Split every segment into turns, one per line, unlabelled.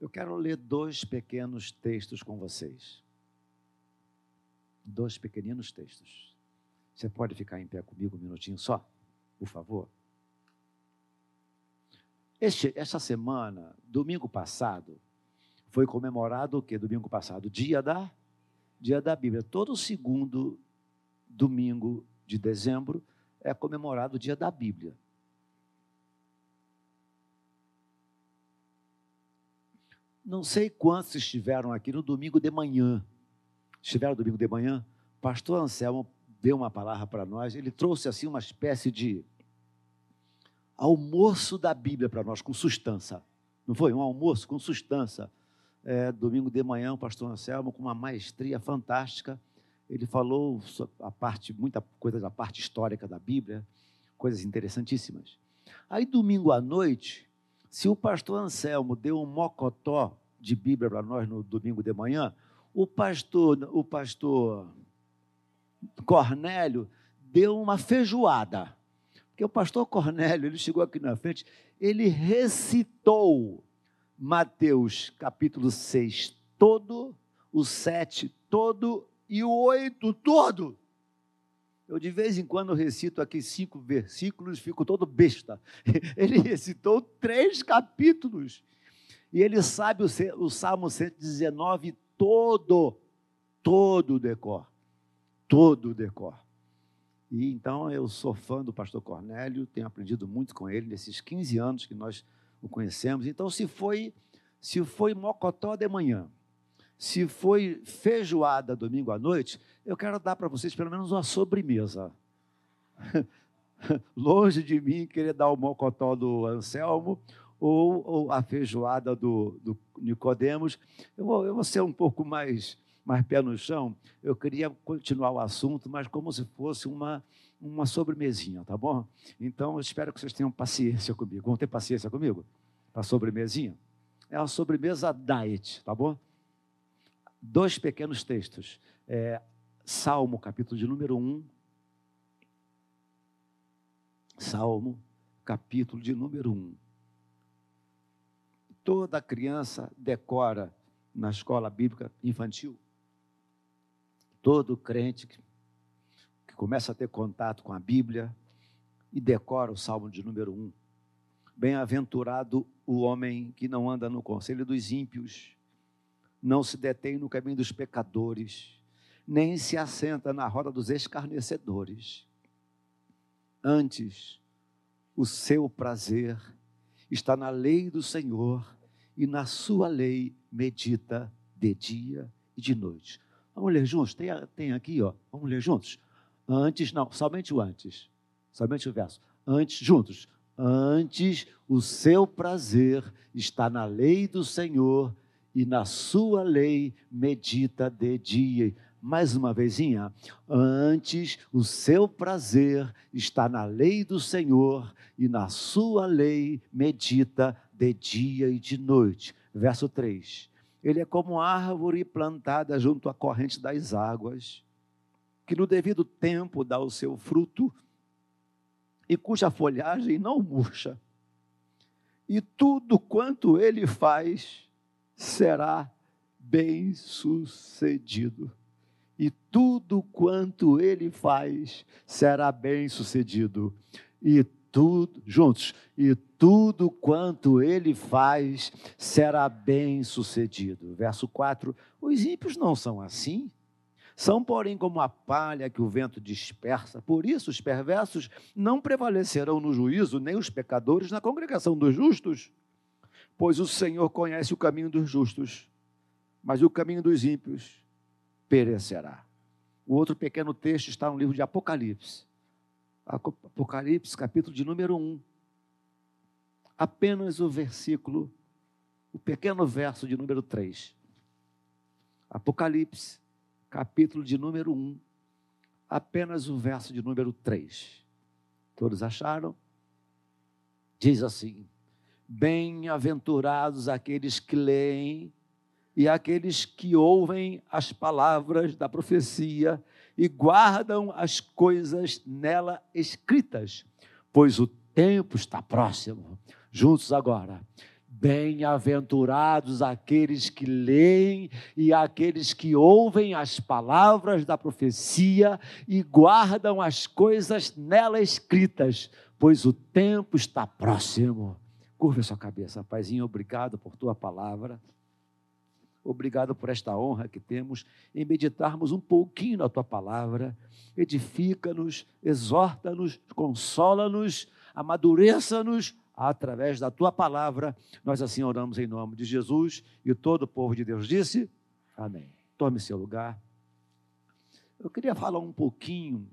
Eu quero ler dois pequenos textos com vocês. Dois pequeninos textos. Você pode ficar em pé comigo um minutinho só, por favor? Este, esta semana, domingo passado, foi comemorado o que? Domingo passado, dia da, dia da Bíblia. Todo segundo domingo de dezembro é comemorado o dia da Bíblia. Não sei quantos estiveram aqui no domingo de manhã. Estiveram no domingo de manhã? Pastor Anselmo deu uma palavra para nós. Ele trouxe assim uma espécie de almoço da Bíblia para nós, com sustância. Não foi? Um almoço com sustância. É, domingo de manhã, o pastor Anselmo, com uma maestria fantástica, ele falou a parte, muita coisa da parte histórica da Bíblia, coisas interessantíssimas. Aí, domingo à noite, se o pastor Anselmo deu um mocotó de Bíblia para nós no domingo de manhã, o pastor, o pastor Cornélio deu uma feijoada. Porque o pastor Cornélio, ele chegou aqui na frente, ele recitou Mateus capítulo 6 todo, o 7 todo e o 8 todo. Eu de vez em quando recito aqui cinco versículos, fico todo besta. Ele recitou três capítulos. E ele sabe o, o Salmo 119 todo, todo o decor. Todo o decor. E então eu sou fã do pastor Cornélio, tenho aprendido muito com ele nesses 15 anos que nós o conhecemos. Então, se foi, se foi mocotó de manhã, se foi feijoada domingo à noite, eu quero dar para vocês pelo menos uma sobremesa. Longe de mim querer dar o mocotó do Anselmo ou, ou a feijoada do, do Nicodemos. Eu vou, eu vou ser um pouco mais, mais pé no chão. Eu queria continuar o assunto, mas como se fosse uma, uma sobremesinha, tá bom? Então, eu espero que vocês tenham paciência comigo. Vão ter paciência comigo? Para a sobremesinha? É a sobremesa diet, tá bom? Dois pequenos textos. É, Salmo, capítulo de número 1. Salmo, capítulo de número 1. Toda criança decora na escola bíblica infantil. Todo crente que, começa a ter contato com a Bíblia e decora o Salmo de número 1. Bem-aventurado o homem que não anda no conselho dos ímpios, não se detém no caminho dos pecadores, nem se assenta na roda dos escarnecedores. Antes, o seu prazer está na lei do Senhor e na sua lei medita de dia e de noite. Vamos ler juntos? Tem, tem aqui, ó. Vamos ler juntos? Antes, não, somente o antes. Somente o verso. Antes, juntos. Antes, o seu prazer está na lei do Senhor e na sua lei medita de dia. Mais uma vezinha, antes o seu prazer está na lei do Senhor e na sua lei medita de dia e de noite. Verso 3. Ele é como árvore plantada junto à corrente das águas, que no devido tempo dá o seu fruto e cuja folhagem não murcha. E tudo quanto ele faz será bem sucedido. E tudo quanto ele faz será bem sucedido. E tudo, juntos, e tudo quanto ele faz será bem sucedido. Verso 4: Os ímpios não são assim. São, porém, como a palha que o vento dispersa. Por isso, os perversos não prevalecerão no juízo, nem os pecadores na congregação dos justos pois o Senhor conhece o caminho dos justos, mas o caminho dos ímpios perecerá. O outro pequeno texto está no livro de Apocalipse. Apocalipse, capítulo de número 1. Apenas o versículo, o pequeno verso de número 3. Apocalipse, capítulo de número 1. Apenas o verso de número 3. Todos acharam? Diz assim: Bem-aventurados aqueles que leem e aqueles que ouvem as palavras da profecia e guardam as coisas nela escritas, pois o tempo está próximo. Juntos agora. Bem-aventurados aqueles que leem e aqueles que ouvem as palavras da profecia e guardam as coisas nela escritas, pois o tempo está próximo. Curva sua cabeça, Paizinho, obrigado por tua palavra. Obrigado por esta honra que temos em meditarmos um pouquinho na tua palavra. Edifica-nos, exorta-nos, consola-nos, amadureça-nos através da tua palavra. Nós assim oramos em nome de Jesus e todo o povo de Deus disse: Amém. Tome seu lugar. Eu queria falar um pouquinho,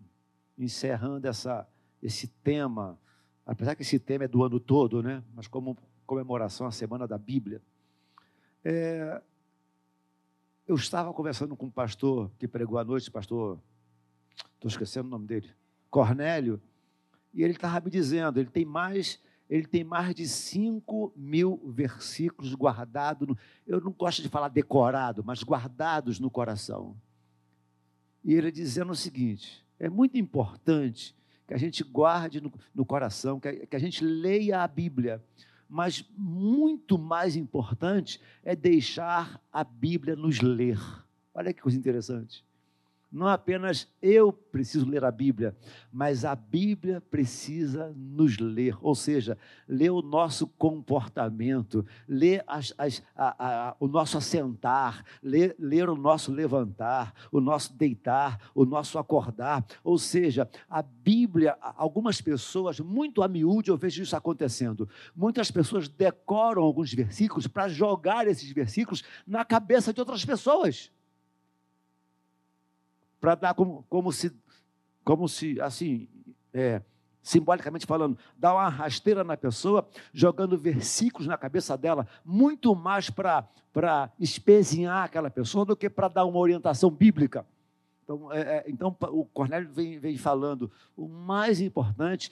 encerrando essa, esse tema, apesar que esse tema é do ano todo, né? Mas como comemoração à Semana da Bíblia. É, eu estava conversando com um pastor que pregou à noite, pastor, estou esquecendo o nome dele, Cornélio, e ele estava me dizendo, ele tem mais, ele tem mais de 5 mil versículos guardados, eu não gosto de falar decorado, mas guardados no coração. E ele dizendo o seguinte: é muito importante que a gente guarde no, no coração, que a, que a gente leia a Bíblia mas muito mais importante é deixar a Bíblia nos ler. Olha que coisa interessante. Não apenas eu preciso ler a Bíblia, mas a Bíblia precisa nos ler, ou seja, ler o nosso comportamento, ler as, as, a, a, o nosso assentar, ler, ler o nosso levantar, o nosso deitar, o nosso acordar. Ou seja, a Bíblia, algumas pessoas, muito a miúde, eu vejo isso acontecendo. Muitas pessoas decoram alguns versículos para jogar esses versículos na cabeça de outras pessoas para dar como, como se, como se assim, é, simbolicamente falando, dar uma rasteira na pessoa, jogando versículos na cabeça dela, muito mais para espezinhar aquela pessoa do que para dar uma orientação bíblica. Então, é, é, então o Cornélio vem, vem falando, o mais importante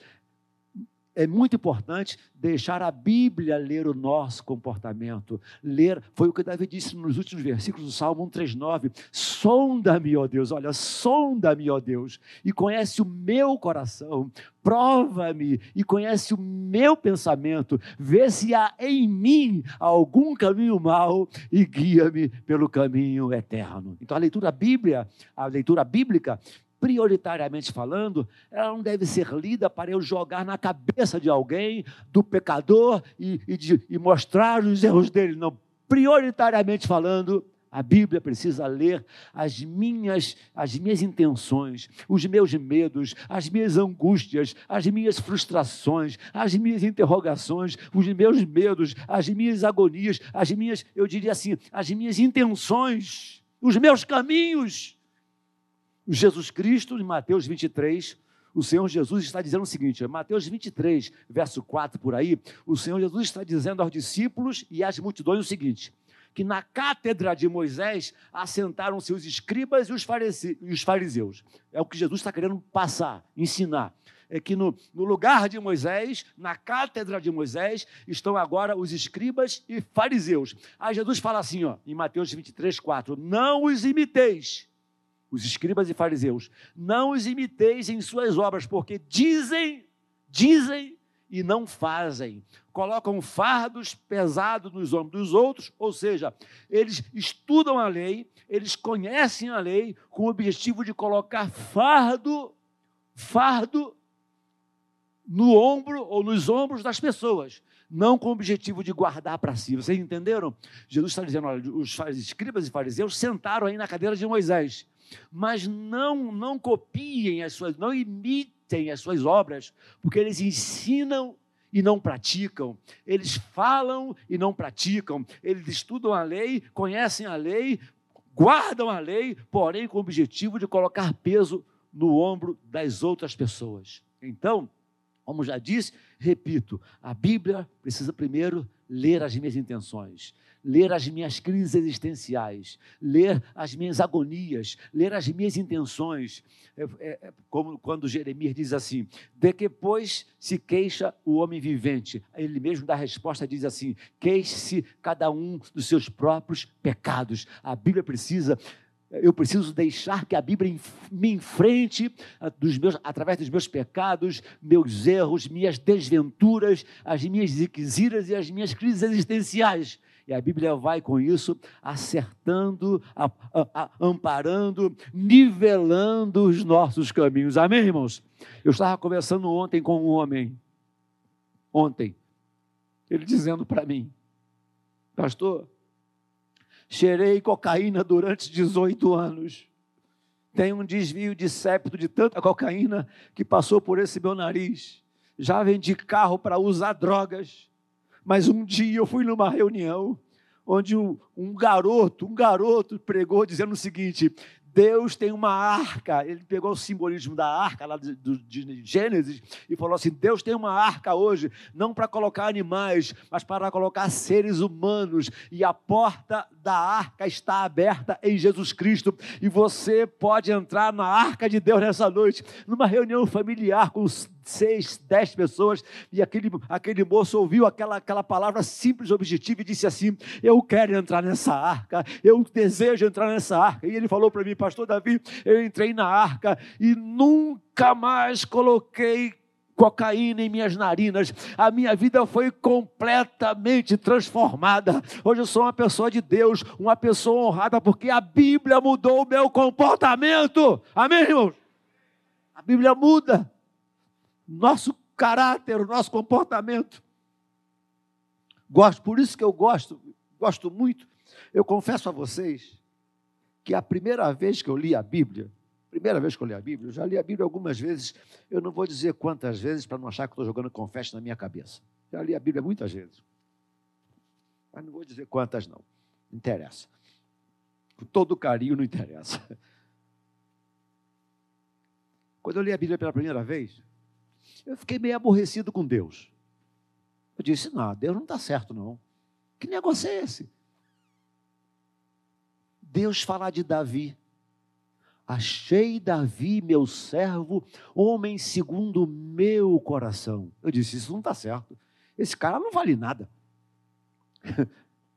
é muito importante deixar a Bíblia ler o nosso comportamento. Ler, foi o que Davi disse nos últimos versículos do Salmo 139. Sonda-me, ó Deus, olha, sonda-me, ó Deus, e conhece o meu coração. Prova-me e conhece o meu pensamento. Vê se há em mim algum caminho mau e guia-me pelo caminho eterno. Então a leitura Bíblia, a leitura bíblica prioritariamente falando, ela não deve ser lida para eu jogar na cabeça de alguém, do pecador, e, e, de, e mostrar os erros dele. Não, prioritariamente falando, a Bíblia precisa ler as minhas, as minhas intenções, os meus medos, as minhas angústias, as minhas frustrações, as minhas interrogações, os meus medos, as minhas agonias, as minhas, eu diria assim, as minhas intenções, os meus caminhos. Jesus Cristo, em Mateus 23, o Senhor Jesus está dizendo o seguinte, Mateus 23, verso 4 por aí, o Senhor Jesus está dizendo aos discípulos e às multidões o seguinte: que na cátedra de Moisés assentaram-se os escribas e os fariseus. É o que Jesus está querendo passar, ensinar. É que no, no lugar de Moisés, na cátedra de Moisés, estão agora os escribas e fariseus. Aí Jesus fala assim, ó, em Mateus 23, 4: Não os imiteis os escribas e fariseus, não os imiteis em suas obras, porque dizem, dizem e não fazem. Colocam fardos pesados nos ombros dos outros, ou seja, eles estudam a lei, eles conhecem a lei com o objetivo de colocar fardo, fardo no ombro ou nos ombros das pessoas, não com o objetivo de guardar para si. Vocês entenderam? Jesus está dizendo: olha, os escribas e fariseus sentaram aí na cadeira de Moisés mas não não copiem as suas, não imitem as suas obras, porque eles ensinam e não praticam, eles falam e não praticam, eles estudam a lei, conhecem a lei, guardam a lei, porém com o objetivo de colocar peso no ombro das outras pessoas. Então, como já disse, repito, a Bíblia precisa primeiro ler as minhas intenções, ler as minhas crises existenciais, ler as minhas agonias, ler as minhas intenções. É, é, é, como quando Jeremias diz assim: de que, pois, se queixa o homem vivente? Ele mesmo dá a resposta, diz assim: queixe-se cada um dos seus próprios pecados. A Bíblia precisa eu preciso deixar que a Bíblia me enfrente ah, dos meus, através dos meus pecados, meus erros, minhas desventuras, as minhas ziqueziras e as minhas crises existenciais. E a Bíblia vai com isso acertando, a, a, a, amparando, nivelando os nossos caminhos. Amém, irmãos? Eu estava conversando ontem com um homem, ontem, ele dizendo para mim, pastor, cheirei cocaína durante 18 anos. Tenho um desvio de septo de tanta cocaína que passou por esse meu nariz. Já vendi carro para usar drogas mas um dia eu fui numa reunião onde um, um garoto, um garoto pregou dizendo o seguinte: Deus tem uma arca. Ele pegou o simbolismo da arca lá de, de, Gênesis e falou assim: Deus tem uma arca hoje, não para colocar animais, mas para colocar seres humanos. E a porta da arca está aberta em Jesus Cristo. E você pode entrar na arca de Deus nessa noite, numa reunião familiar com seis, dez pessoas, e aquele, aquele moço ouviu aquela, aquela palavra simples, objetiva, e disse assim: Eu quero entrar nessa arca, eu desejo entrar nessa arca. E ele falou para mim, Pastor Davi, eu entrei na arca e nunca mais coloquei cocaína em minhas narinas, a minha vida foi completamente transformada. Hoje eu sou uma pessoa de Deus, uma pessoa honrada, porque a Bíblia mudou o meu comportamento. Amém, irmãos? A Bíblia muda nosso caráter, o nosso comportamento. Gosto, por isso que eu gosto, gosto muito. Eu confesso a vocês que a primeira vez que eu li a Bíblia, primeira vez que eu li a Bíblia, eu já li a Bíblia algumas vezes, eu não vou dizer quantas vezes para não achar que estou jogando confete na minha cabeça. Já li a Bíblia muitas vezes. Mas não vou dizer quantas não. Não interessa. Com todo carinho, não interessa. Quando eu li a Bíblia pela primeira vez, eu fiquei meio aborrecido com Deus. Eu disse: não, Deus não está certo, não. Que negócio é esse? Deus falar de Davi. Achei Davi, meu servo, homem segundo o meu coração. Eu disse: Isso não está certo. Esse cara não vale nada.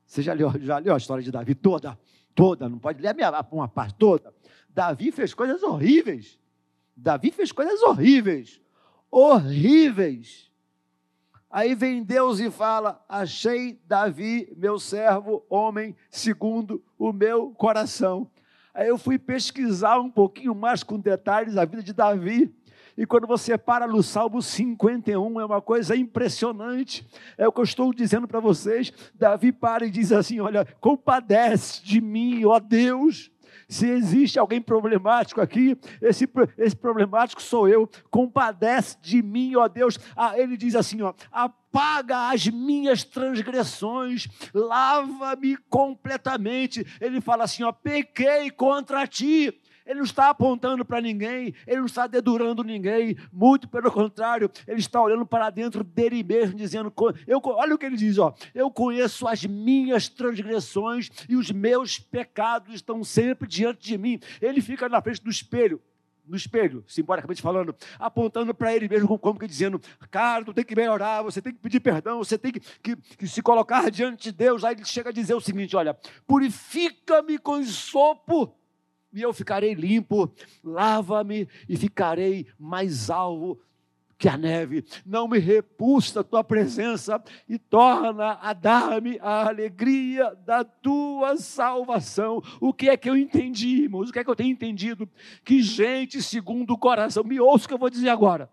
Você já leu, já leu a história de Davi toda? Toda, não pode ler uma parte toda. Davi fez coisas horríveis. Davi fez coisas horríveis horríveis. Aí vem Deus e fala: Achei Davi, meu servo, homem segundo o meu coração. Aí eu fui pesquisar um pouquinho mais com detalhes a vida de Davi. E quando você para no Salmo 51, é uma coisa impressionante. É o que eu estou dizendo para vocês. Davi para e diz assim: Olha, compadece de mim, ó Deus se existe alguém problemático aqui, esse, esse problemático sou eu. Compadece de mim, ó Deus. Ah, ele diz assim: ó, apaga as minhas transgressões, lava-me completamente. Ele fala assim: ó, pequei contra ti ele não está apontando para ninguém, ele não está dedurando ninguém, muito pelo contrário, ele está olhando para dentro dele mesmo, dizendo: eu, olha o que ele diz, ó, eu conheço as minhas transgressões e os meus pecados estão sempre diante de mim. Ele fica na frente do espelho no espelho, simbolicamente falando, apontando para ele mesmo como que dizendo, cara, tu tem que melhorar, você tem que pedir perdão, você tem que, que, que se colocar diante de Deus. Aí ele chega a dizer o seguinte: olha, purifica-me com sopo e eu ficarei limpo, lava-me e ficarei mais alvo que a neve. Não me repulsa a tua presença e torna a dar-me a alegria da tua salvação. O que é que eu entendi, irmãos? O que é que eu tenho entendido? Que gente segundo o coração, me ouça o que eu vou dizer agora.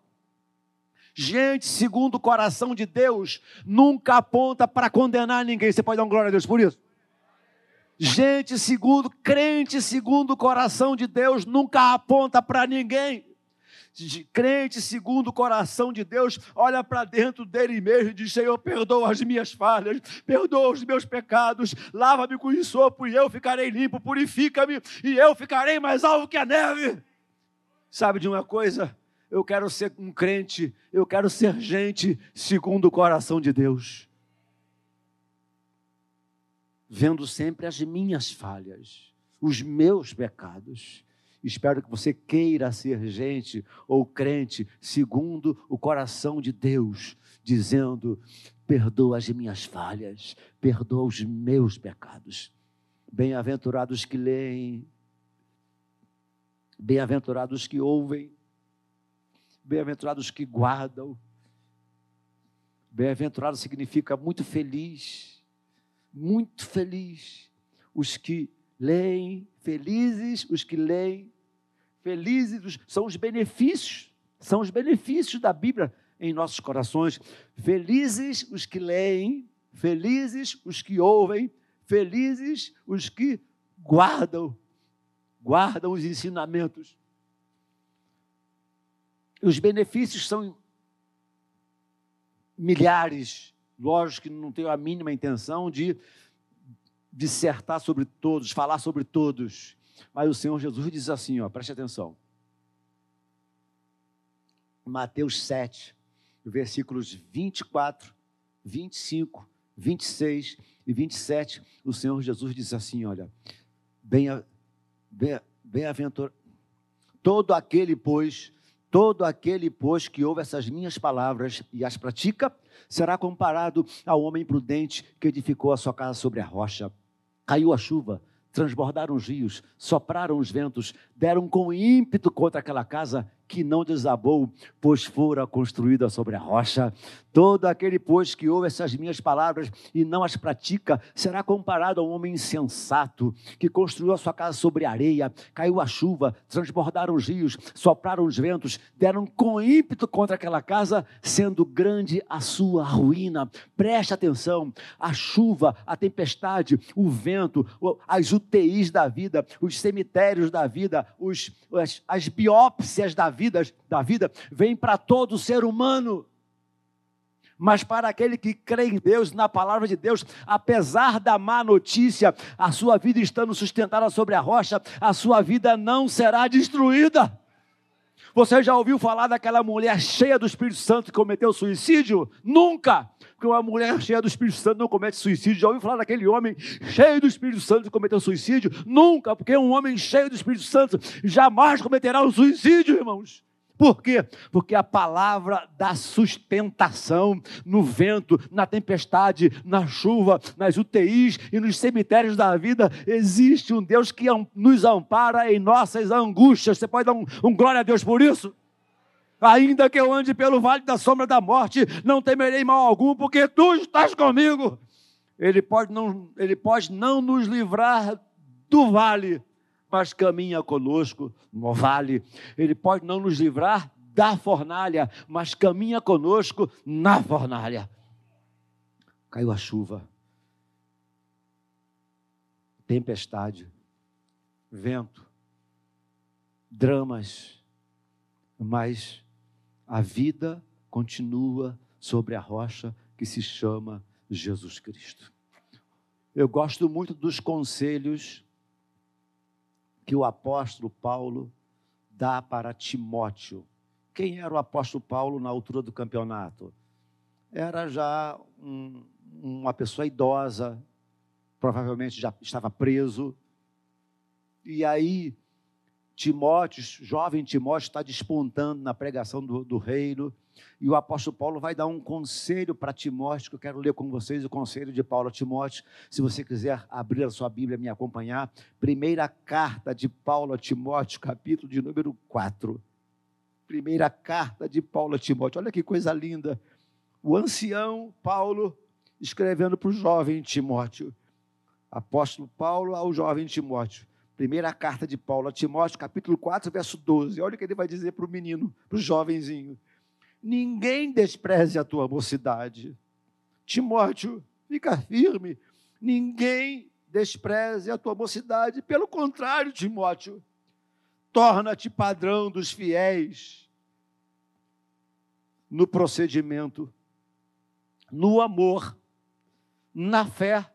Gente segundo o coração de Deus nunca aponta para condenar ninguém. Você pode dar uma glória a Deus por isso? Gente segundo, crente segundo o coração de Deus, nunca aponta para ninguém. Crente segundo o coração de Deus, olha para dentro dele mesmo e diz: Senhor, perdoa as minhas falhas, perdoa os meus pecados, lava-me com sopo e eu ficarei limpo, purifica-me e eu ficarei mais alvo que a neve. Sabe de uma coisa? Eu quero ser um crente, eu quero ser gente segundo o coração de Deus vendo sempre as minhas falhas, os meus pecados. Espero que você queira ser gente ou crente segundo o coração de Deus, dizendo: perdoa as minhas falhas, perdoa os meus pecados. Bem-aventurados que leem Bem-aventurados que ouvem, bem-aventurados que guardam. Bem-aventurado significa muito feliz, muito feliz. Os que leem, felizes os que leem, felizes são os benefícios, são os benefícios da Bíblia em nossos corações. Felizes os que leem, felizes os que ouvem, felizes os que guardam, guardam os ensinamentos. Os benefícios são milhares. Lógico que não tenho a mínima intenção de dissertar sobre todos, falar sobre todos. Mas o Senhor Jesus diz assim, ó, preste atenção. Mateus 7, versículos 24, 25, 26 e 27, o Senhor Jesus diz assim: olha, bem-aventurado, bem, todo aquele, pois, todo aquele, pois, que ouve essas minhas palavras e as pratica, será comparado ao homem prudente que edificou a sua casa sobre a rocha. Caiu a chuva, transbordaram os rios, sopraram os ventos, deram com ímpeto contra aquela casa que não desabou, pois fora construída sobre a rocha. Todo aquele, pois, que ouve essas minhas palavras e não as pratica, será comparado a um homem insensato, que construiu a sua casa sobre areia, caiu a chuva, transbordaram os rios, sopraram os ventos, deram com ímpeto contra aquela casa, sendo grande a sua ruína. Preste atenção: a chuva, a tempestade, o vento, as UTIs da vida, os cemitérios da vida, os, as, as biópsias da vida, da vida vêm para todo ser humano. Mas para aquele que crê em Deus, na palavra de Deus, apesar da má notícia, a sua vida estando sustentada sobre a rocha, a sua vida não será destruída. Você já ouviu falar daquela mulher cheia do Espírito Santo que cometeu suicídio? Nunca! Porque uma mulher cheia do Espírito Santo não comete suicídio. Já ouviu falar daquele homem cheio do Espírito Santo que cometeu suicídio? Nunca! Porque um homem cheio do Espírito Santo jamais cometerá um suicídio, irmãos. Por quê? Porque a palavra da sustentação no vento, na tempestade, na chuva, nas UTIs e nos cemitérios da vida, existe um Deus que nos ampara em nossas angústias. Você pode dar um, um glória a Deus por isso? Ainda que eu ande pelo vale da sombra da morte, não temerei mal algum, porque tu estás comigo. Ele pode não, ele pode não nos livrar do vale, mas caminha conosco no vale. Ele pode não nos livrar da fornalha, mas caminha conosco na fornalha. Caiu a chuva, tempestade, vento, dramas, mas a vida continua sobre a rocha que se chama Jesus Cristo. Eu gosto muito dos conselhos que o apóstolo Paulo dá para Timóteo. Quem era o apóstolo Paulo na altura do campeonato? Era já um, uma pessoa idosa, provavelmente já estava preso. E aí, Timóteo, jovem Timóteo, está despontando na pregação do, do reino e o apóstolo Paulo vai dar um conselho para Timóteo, que eu quero ler com vocês o conselho de Paulo a Timóteo. Se você quiser abrir a sua Bíblia e me acompanhar, primeira carta de Paulo a Timóteo, capítulo de número 4. Primeira carta de Paulo a Timóteo. Olha que coisa linda. O ancião Paulo escrevendo para o jovem Timóteo. Apóstolo Paulo ao jovem Timóteo. Primeira carta de Paulo a Timóteo, capítulo 4, verso 12. Olha o que ele vai dizer para o menino, para o jovenzinho. Ninguém despreze a tua mocidade. Timóteo, fica firme. Ninguém despreze a tua mocidade. Pelo contrário, Timóteo, torna-te padrão dos fiéis no procedimento, no amor, na fé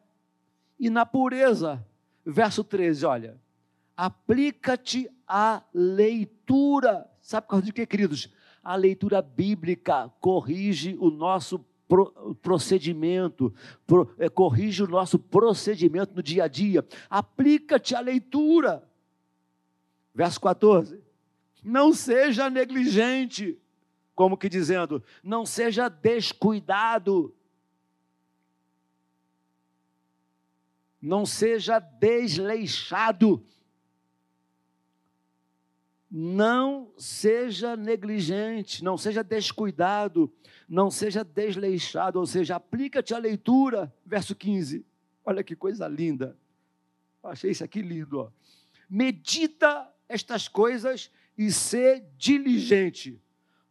e na pureza. Verso 13, olha. Aplica-te à leitura. Sabe por causa de quê, queridos? a leitura bíblica corrige o nosso procedimento, pro, é, corrige o nosso procedimento no dia a dia. Aplica-te à leitura. Verso 14. Não seja negligente, como que dizendo, não seja descuidado. Não seja desleixado não seja negligente, não seja descuidado, não seja desleixado, ou seja, aplica-te a leitura, verso 15. Olha que coisa linda. Achei isso aqui lindo. Ó. Medita estas coisas e ser diligente,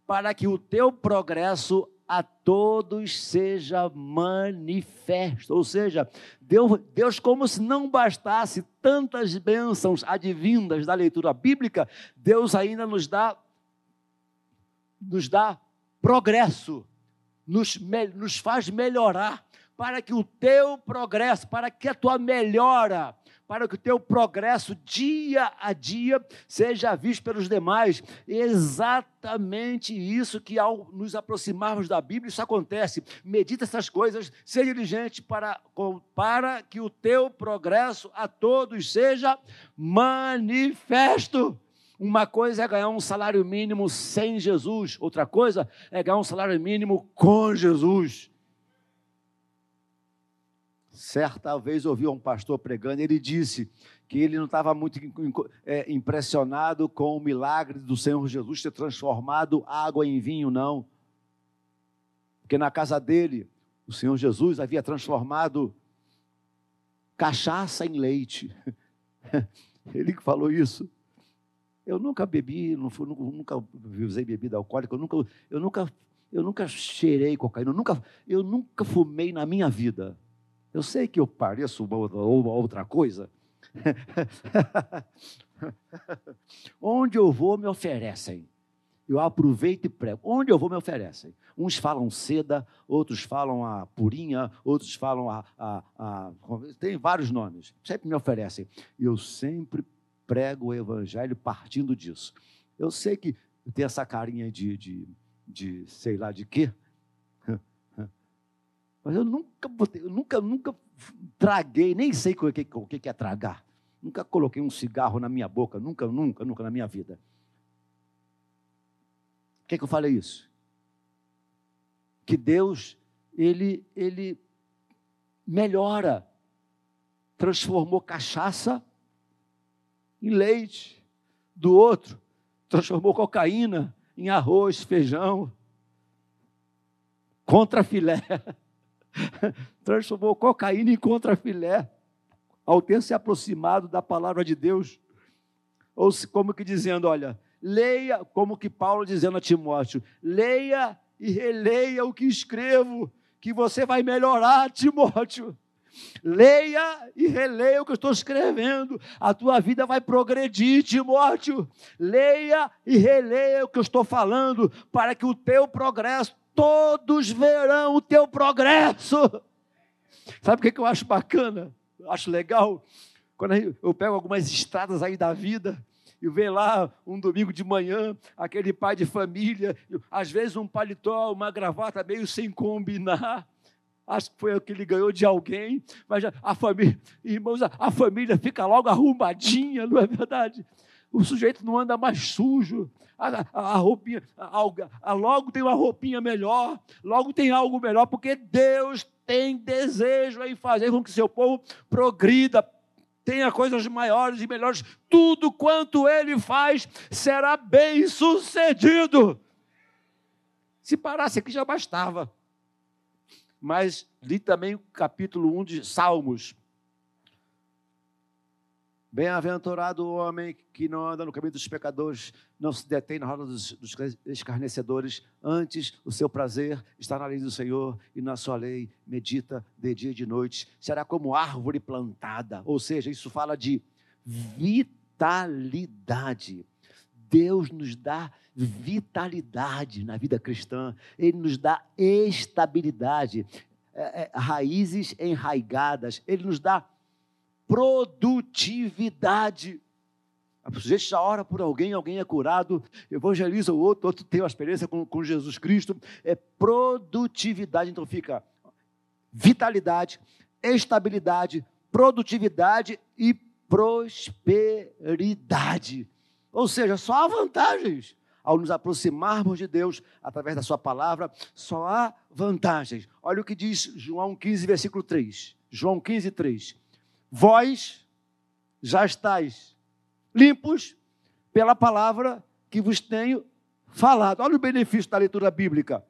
para que o teu progresso a todos seja manifesto. Ou seja, Deus, Deus, como se não bastasse tantas bênçãos advindas da leitura bíblica, Deus ainda nos dá, nos dá progresso, nos, nos faz melhorar, para que o teu progresso, para que a tua melhora, para que o teu progresso dia a dia seja visto pelos demais. Exatamente isso que ao nos aproximarmos da Bíblia, isso acontece. Medita essas coisas, seja diligente para, para que o teu progresso a todos seja manifesto. Uma coisa é ganhar um salário mínimo sem Jesus, outra coisa é ganhar um salário mínimo com Jesus. Certa vez ouvi um pastor pregando, ele disse que ele não estava muito é, impressionado com o milagre do Senhor Jesus ter transformado água em vinho, não. Porque na casa dele, o Senhor Jesus havia transformado cachaça em leite. Ele que falou isso. Eu nunca bebi, não fui, nunca usei bebida alcoólica, eu nunca, eu nunca, eu nunca cheirei cocaína, eu nunca, eu nunca fumei na minha vida. Eu sei que eu pareço uma, uma outra coisa. Onde eu vou, me oferecem. Eu aproveito e prego. Onde eu vou, me oferecem. Uns falam seda, outros falam a purinha, outros falam a, a, a. Tem vários nomes. Sempre me oferecem. Eu sempre prego o evangelho partindo disso. Eu sei que tem essa carinha de, de, de sei lá de quê, mas eu nunca botei, eu nunca, nunca traguei, nem sei o que, o que é tragar. Nunca coloquei um cigarro na minha boca, nunca, nunca, nunca na minha vida. Por que, que eu falei isso? Que Deus, Ele, Ele melhora, transformou cachaça em leite, do outro, transformou cocaína em arroz, feijão, contra filé. transformou cocaína em contrafilé, ao ter se aproximado da palavra de Deus. Ou como que dizendo, olha, leia, como que Paulo dizendo a Timóteo, leia e releia o que escrevo, que você vai melhorar, Timóteo. Leia e releia o que eu estou escrevendo. A tua vida vai progredir, Timóteo. Leia e releia o que eu estou falando, para que o teu progresso todos verão o teu progresso. Sabe o que eu acho bacana? Eu acho legal? Quando eu pego algumas estradas aí da vida, e vê lá um domingo de manhã, aquele pai de família, às vezes um paletó, uma gravata meio sem combinar. Acho que foi o que ele ganhou de alguém, mas a família, irmãos, a família fica logo arrumadinha, não é verdade? O sujeito não anda mais sujo, a, a, a roupinha, a, logo tem uma roupinha melhor, logo tem algo melhor, porque Deus tem desejo em fazer com que seu povo progrida, tenha coisas maiores e melhores, tudo quanto ele faz será bem sucedido. Se parasse aqui já bastava. Mas li também o capítulo 1 de Salmos. Bem-aventurado o homem que não anda no caminho dos pecadores, não se detém na roda dos, dos, escarnecedores, antes o seu prazer está na lei do Senhor e na sua lei medita de dia e de noite. Será como árvore plantada, ou seja, isso fala de vitalidade. Deus nos dá vitalidade na vida cristã, Ele nos dá estabilidade, é, é, raízes enraigadas, Ele nos dá produtividade. O sujeito já ora por alguém, alguém é curado, evangeliza o outro, outro tem uma experiência com, com Jesus Cristo. É produtividade. Então fica vitalidade, estabilidade, produtividade e prosperidade. Ou seja, só há vantagens. Ao nos aproximarmos de Deus através da Sua palavra, só há vantagens. Olha o que diz João 15, versículo 3. João 15, 3 vós já estáis limpos pela palavra que vos tenho falado. Olha o benefício da leitura bíblica.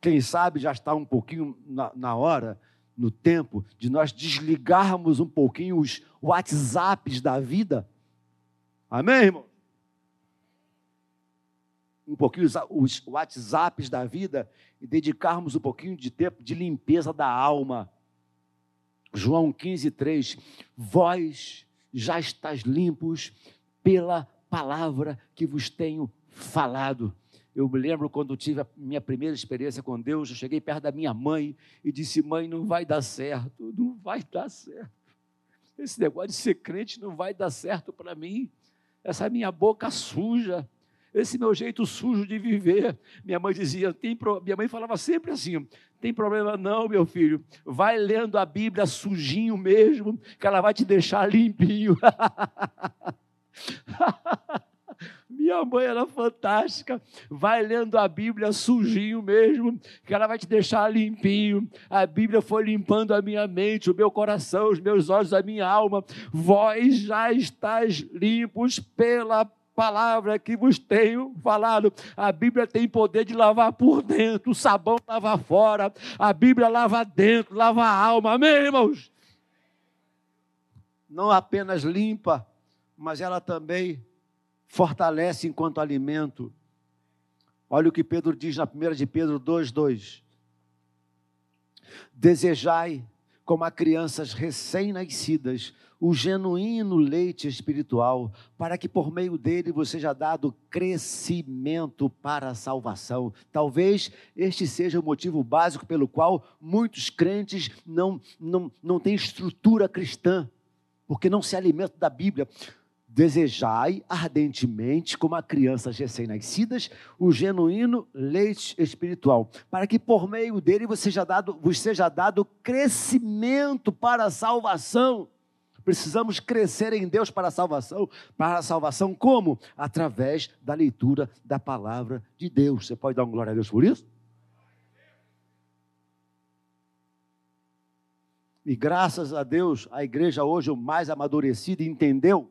Quem sabe já está um pouquinho na, na hora, no tempo, de nós desligarmos um pouquinho os WhatsApps da vida. Amém, irmão? Um pouquinho os WhatsApps da vida e dedicarmos um pouquinho de tempo de limpeza da alma. João 15, 3. Vós já estáis limpos pela palavra que vos tenho falado. Eu me lembro quando tive a minha primeira experiência com Deus, eu cheguei perto da minha mãe e disse: Mãe, não vai dar certo, não vai dar certo. Esse negócio de ser crente não vai dar certo para mim. Essa minha boca suja, esse meu jeito sujo de viver. Minha mãe dizia, tem pro... minha mãe falava sempre assim: tem problema não, meu filho. Vai lendo a Bíblia sujinho mesmo, que ela vai te deixar limpinho. Minha mãe era fantástica. Vai lendo a Bíblia sujinho mesmo, que ela vai te deixar limpinho. A Bíblia foi limpando a minha mente, o meu coração, os meus olhos, a minha alma. Vós já estáis limpos pela palavra que vos tenho falado. A Bíblia tem poder de lavar por dentro, o sabão lava fora, a Bíblia lava dentro, lava a alma. Amém, irmãos? Não apenas limpa, mas ela também fortalece enquanto alimento. Olha o que Pedro diz na 1 de Pedro 2,2. Desejai, como a crianças recém-nascidas, o genuíno leite espiritual, para que por meio dele você seja dado crescimento para a salvação. Talvez este seja o motivo básico pelo qual muitos crentes não, não, não têm estrutura cristã, porque não se alimentam da Bíblia. Desejai ardentemente, como a crianças recém-nascidas, o genuíno leite espiritual, para que por meio dele você seja dado, vos seja dado crescimento para a salvação. Precisamos crescer em Deus para a salvação. Para a salvação, como? Através da leitura da palavra de Deus. Você pode dar um glória a Deus por isso? E graças a Deus, a igreja hoje, o mais amadurecida, entendeu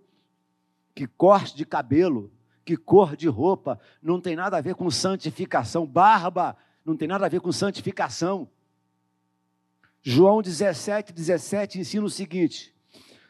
que corte de cabelo, que cor de roupa, não tem nada a ver com santificação. Barba não tem nada a ver com santificação. João 17, 17 ensina o seguinte: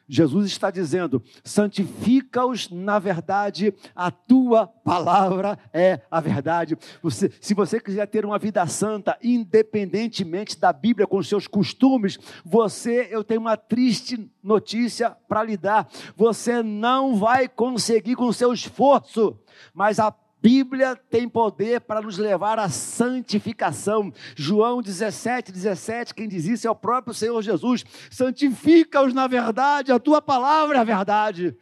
Jesus está dizendo: santifica-os na verdade, a tua palavra é a verdade. Você, se você quiser ter uma vida santa, independentemente da Bíblia, com seus costumes, você, eu tenho uma triste notícia para lhe dar: você não vai conseguir com seu esforço, mas a Bíblia tem poder para nos levar à santificação. João 17, 17, quem diz isso é o próprio Senhor Jesus. Santifica-os na verdade, a tua palavra é a verdade.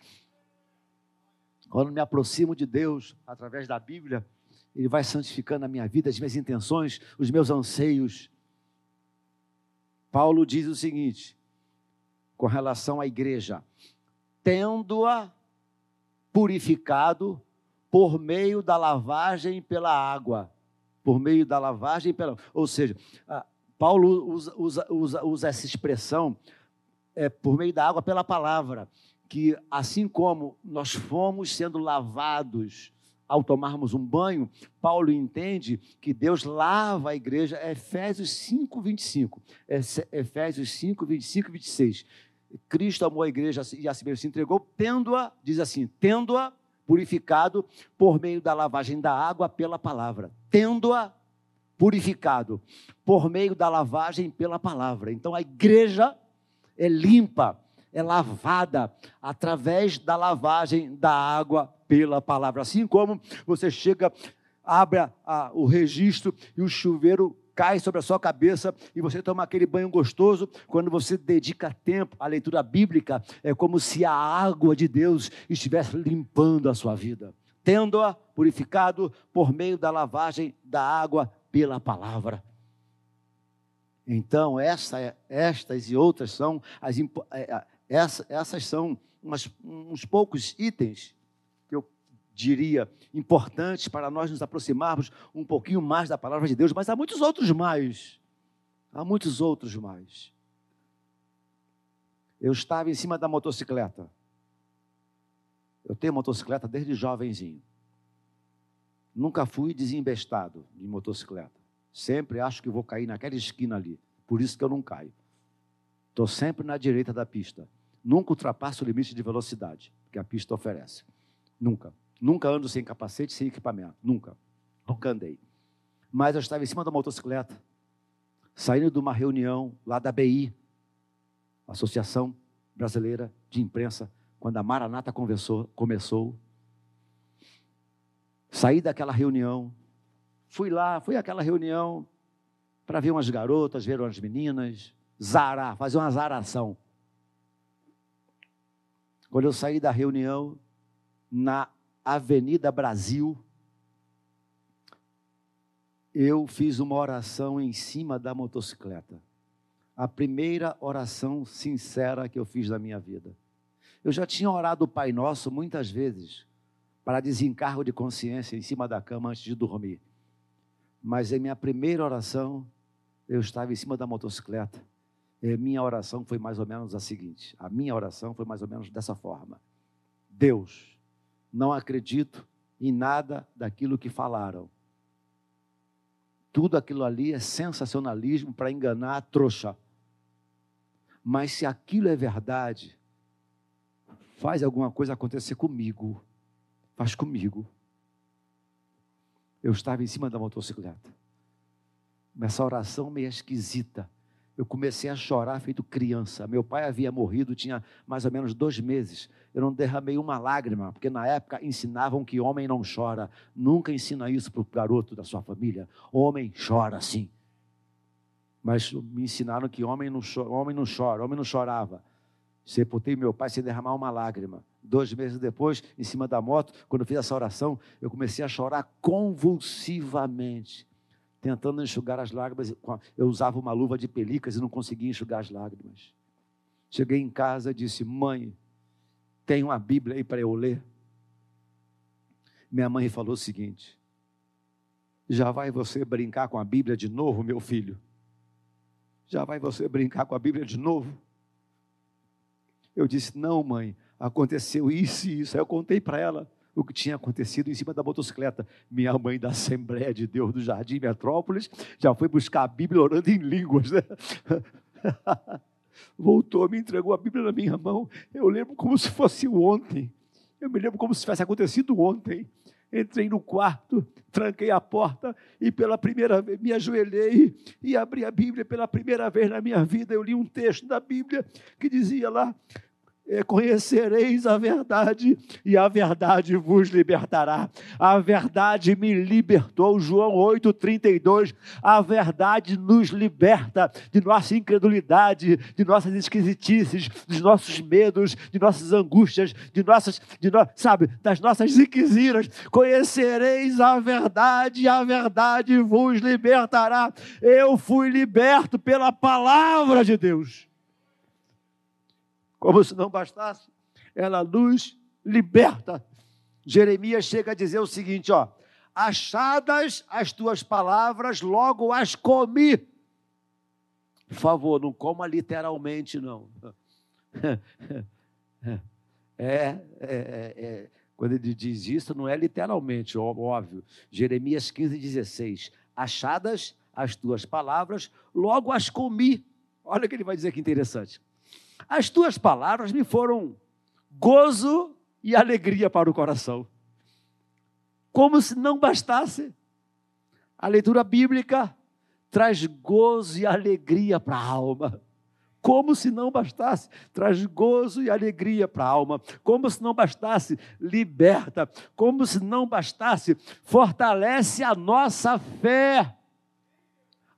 Quando me aproximo de Deus através da Bíblia, Ele vai santificando a minha vida, as minhas intenções, os meus anseios. Paulo diz o seguinte, com relação à igreja: tendo-a purificado por meio da lavagem pela água. Por meio da lavagem pela. Ou seja, Paulo usa, usa, usa, usa essa expressão é, por meio da água pela palavra. Que assim como nós fomos sendo lavados ao tomarmos um banho, Paulo entende que Deus lava a igreja, é Efésios 5, 25. É Efésios 5, 25 e 26. Cristo amou a igreja e assim mesmo se entregou, tendo-a, diz assim, tendo-a purificado por meio da lavagem da água pela palavra, tendo-a purificado por meio da lavagem pela palavra. Então a igreja é limpa, é lavada através da lavagem da água pela palavra. Assim como você chega, abre a, o registro e o chuveiro cai sobre a sua cabeça e você toma aquele banho gostoso. Quando você dedica tempo à leitura bíblica, é como se a água de Deus estivesse limpando a sua vida, tendo-a purificado por meio da lavagem da água pela palavra. Então, essa, estas e outras são as é, essa, essas são umas, uns poucos itens diria, importantes para nós nos aproximarmos um pouquinho mais da palavra de Deus, mas há muitos outros mais. Há muitos outros mais. Eu estava em cima da motocicleta. Eu tenho motocicleta desde jovenzinho. Nunca fui desembestado de motocicleta. Sempre acho que vou cair naquela esquina ali. Por isso que eu não caio. Estou sempre na direita da pista. Nunca ultrapasso o limite de velocidade que a pista oferece. Nunca. Nunca ando sem capacete, sem equipamento. Nunca. Nunca andei. Mas eu estava em cima da motocicleta, saindo de uma reunião lá da BI, Associação Brasileira de Imprensa, quando a Maranata conversou, começou. Saí daquela reunião, fui lá, fui àquela reunião para ver umas garotas, ver umas meninas, zarar, fazer uma zaração. Quando eu saí da reunião, na Avenida Brasil, eu fiz uma oração em cima da motocicleta. A primeira oração sincera que eu fiz na minha vida. Eu já tinha orado o Pai Nosso muitas vezes para desencargo de consciência em cima da cama antes de dormir. Mas em minha primeira oração, eu estava em cima da motocicleta. E minha oração foi mais ou menos a seguinte: a minha oração foi mais ou menos dessa forma. Deus, não acredito em nada daquilo que falaram tudo aquilo ali é sensacionalismo para enganar a trouxa. Mas se aquilo é verdade, faz alguma coisa acontecer comigo. Faz comigo. Eu estava em cima da motocicleta. Essa oração meio esquisita eu comecei a chorar feito criança. Meu pai havia morrido, tinha mais ou menos dois meses. Eu não derramei uma lágrima, porque na época ensinavam que homem não chora. Nunca ensina isso para o garoto da sua família. Homem chora sim. Mas me ensinaram que homem não chora, homem não chora, homem não chorava. Sepultei meu pai sem derramar uma lágrima. Dois meses depois, em cima da moto, quando eu fiz essa oração, eu comecei a chorar convulsivamente tentando enxugar as lágrimas. Eu usava uma luva de pelicas e não conseguia enxugar as lágrimas. Cheguei em casa e disse: Mãe, tem uma Bíblia aí para eu ler? Minha mãe falou o seguinte: Já vai você brincar com a Bíblia de novo, meu filho? Já vai você brincar com a Bíblia de novo? Eu disse: Não, mãe, aconteceu isso e isso. Aí eu contei para ela o que tinha acontecido em cima da motocicleta. Minha mãe da Assembleia de Deus do Jardim Metrópolis já foi buscar a Bíblia orando em línguas. Né? Voltou, me entregou a Bíblia na minha mão. Eu lembro como se fosse ontem. Eu me lembro como se tivesse acontecido ontem. Entrei no quarto, tranquei a porta e pela primeira vez me ajoelhei e abri a Bíblia pela primeira vez na minha vida. Eu li um texto da Bíblia que dizia lá: conhecereis a verdade e a verdade vos libertará. A verdade me libertou, João 8:32. A verdade nos liberta de nossa incredulidade, de nossas esquisitices, dos nossos medos, de nossas angústias, de nossas, de no, sabe, das nossas ziqueziras. Conhecereis a verdade e a verdade vos libertará. Eu fui liberto pela palavra de Deus. Como se não bastasse, ela nos liberta. Jeremias chega a dizer o seguinte, ó: Achadas as tuas palavras, logo as comi. Por favor, não coma literalmente, não. É, é, é, é, quando ele diz isso, não é literalmente, óbvio. Jeremias 15, 16. Achadas as tuas palavras, logo as comi. Olha o que ele vai dizer que interessante. As tuas palavras me foram gozo e alegria para o coração. Como se não bastasse, a leitura bíblica traz gozo e alegria para a alma. Como se não bastasse, traz gozo e alegria para a alma. Como se não bastasse, liberta. Como se não bastasse, fortalece a nossa fé.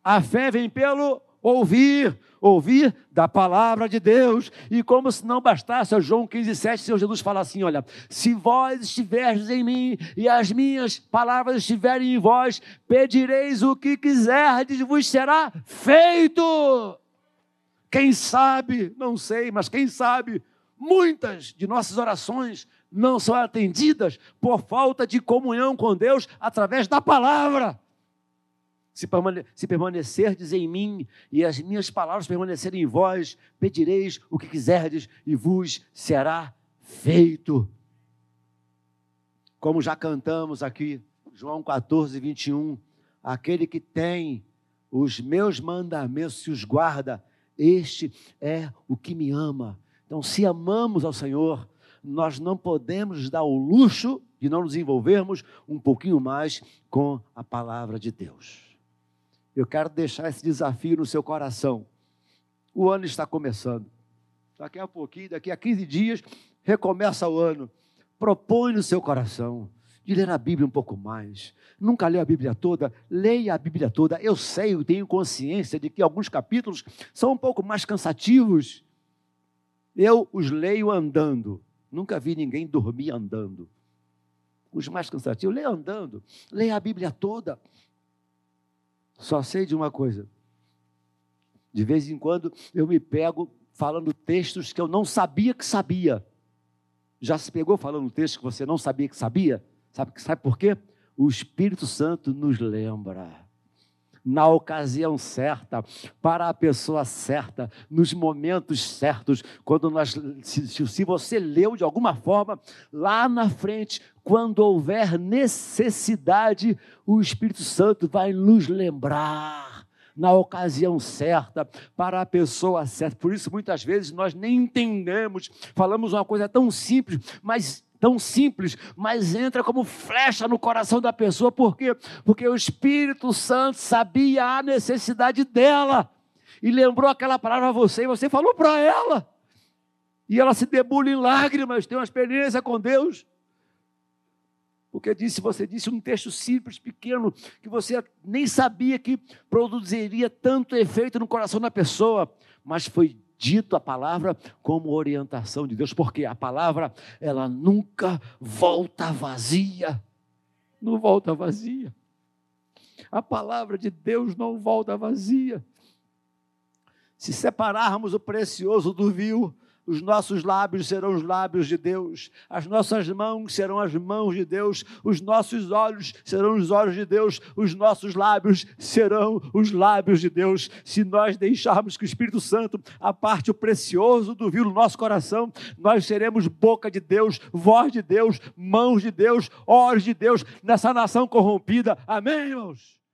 A fé vem pelo ouvir, ouvir da palavra de Deus. E como se não bastasse, João 15, 7, Senhor Jesus fala assim: olha, se vós estiverdes em mim e as minhas palavras estiverem em vós, pedireis o que quiserdes, vos será feito. Quem sabe, não sei, mas quem sabe, muitas de nossas orações não são atendidas por falta de comunhão com Deus através da palavra. Se, permane se permanecerdes em mim e as minhas palavras permanecerem em vós, pedireis o que quiserdes e vos será feito. como já cantamos aqui, João 14, 21, aquele que tem os meus mandamentos e os guarda, este é o que me ama. Então, se amamos ao Senhor, nós não podemos dar o luxo de não nos envolvermos um pouquinho mais com a palavra de Deus. Eu quero deixar esse desafio no seu coração. O ano está começando. Daqui a pouquinho, daqui a 15 dias, recomeça o ano. Propõe no seu coração de ler a Bíblia um pouco mais. Nunca leu a Bíblia toda? Leia a Bíblia toda. Eu sei, eu tenho consciência de que alguns capítulos são um pouco mais cansativos. Eu os leio andando. Nunca vi ninguém dormir andando. Os mais cansativos, leia andando. Leia a Bíblia toda. Só sei de uma coisa. De vez em quando eu me pego falando textos que eu não sabia que sabia. Já se pegou falando texto que você não sabia que sabia? Sabe, sabe por quê? O Espírito Santo nos lembra. Na ocasião certa, para a pessoa certa, nos momentos certos, quando nós, se, se você leu de alguma forma, lá na frente, quando houver necessidade, o Espírito Santo vai nos lembrar na ocasião certa, para a pessoa certa. Por isso, muitas vezes, nós nem entendemos, falamos uma coisa tão simples, mas tão simples, mas entra como flecha no coração da pessoa, por quê? Porque o Espírito Santo sabia a necessidade dela e lembrou aquela palavra a você e você falou para ela. E ela se debulha em lágrimas, tem uma experiência com Deus. Porque disse, você disse um texto simples, pequeno, que você nem sabia que produziria tanto efeito no coração da pessoa, mas foi dito a palavra como orientação de Deus, porque a palavra, ela nunca volta vazia. Não volta vazia. A palavra de Deus não volta vazia. Se separarmos o precioso do vil, os nossos lábios serão os lábios de Deus, as nossas mãos serão as mãos de Deus, os nossos olhos serão os olhos de Deus, os nossos lábios serão os lábios de Deus. Se nós deixarmos que o Espírito Santo aparte o precioso do vil no nosso coração, nós seremos boca de Deus, voz de Deus, mãos de Deus, olhos de Deus nessa nação corrompida. Amém, irmãos?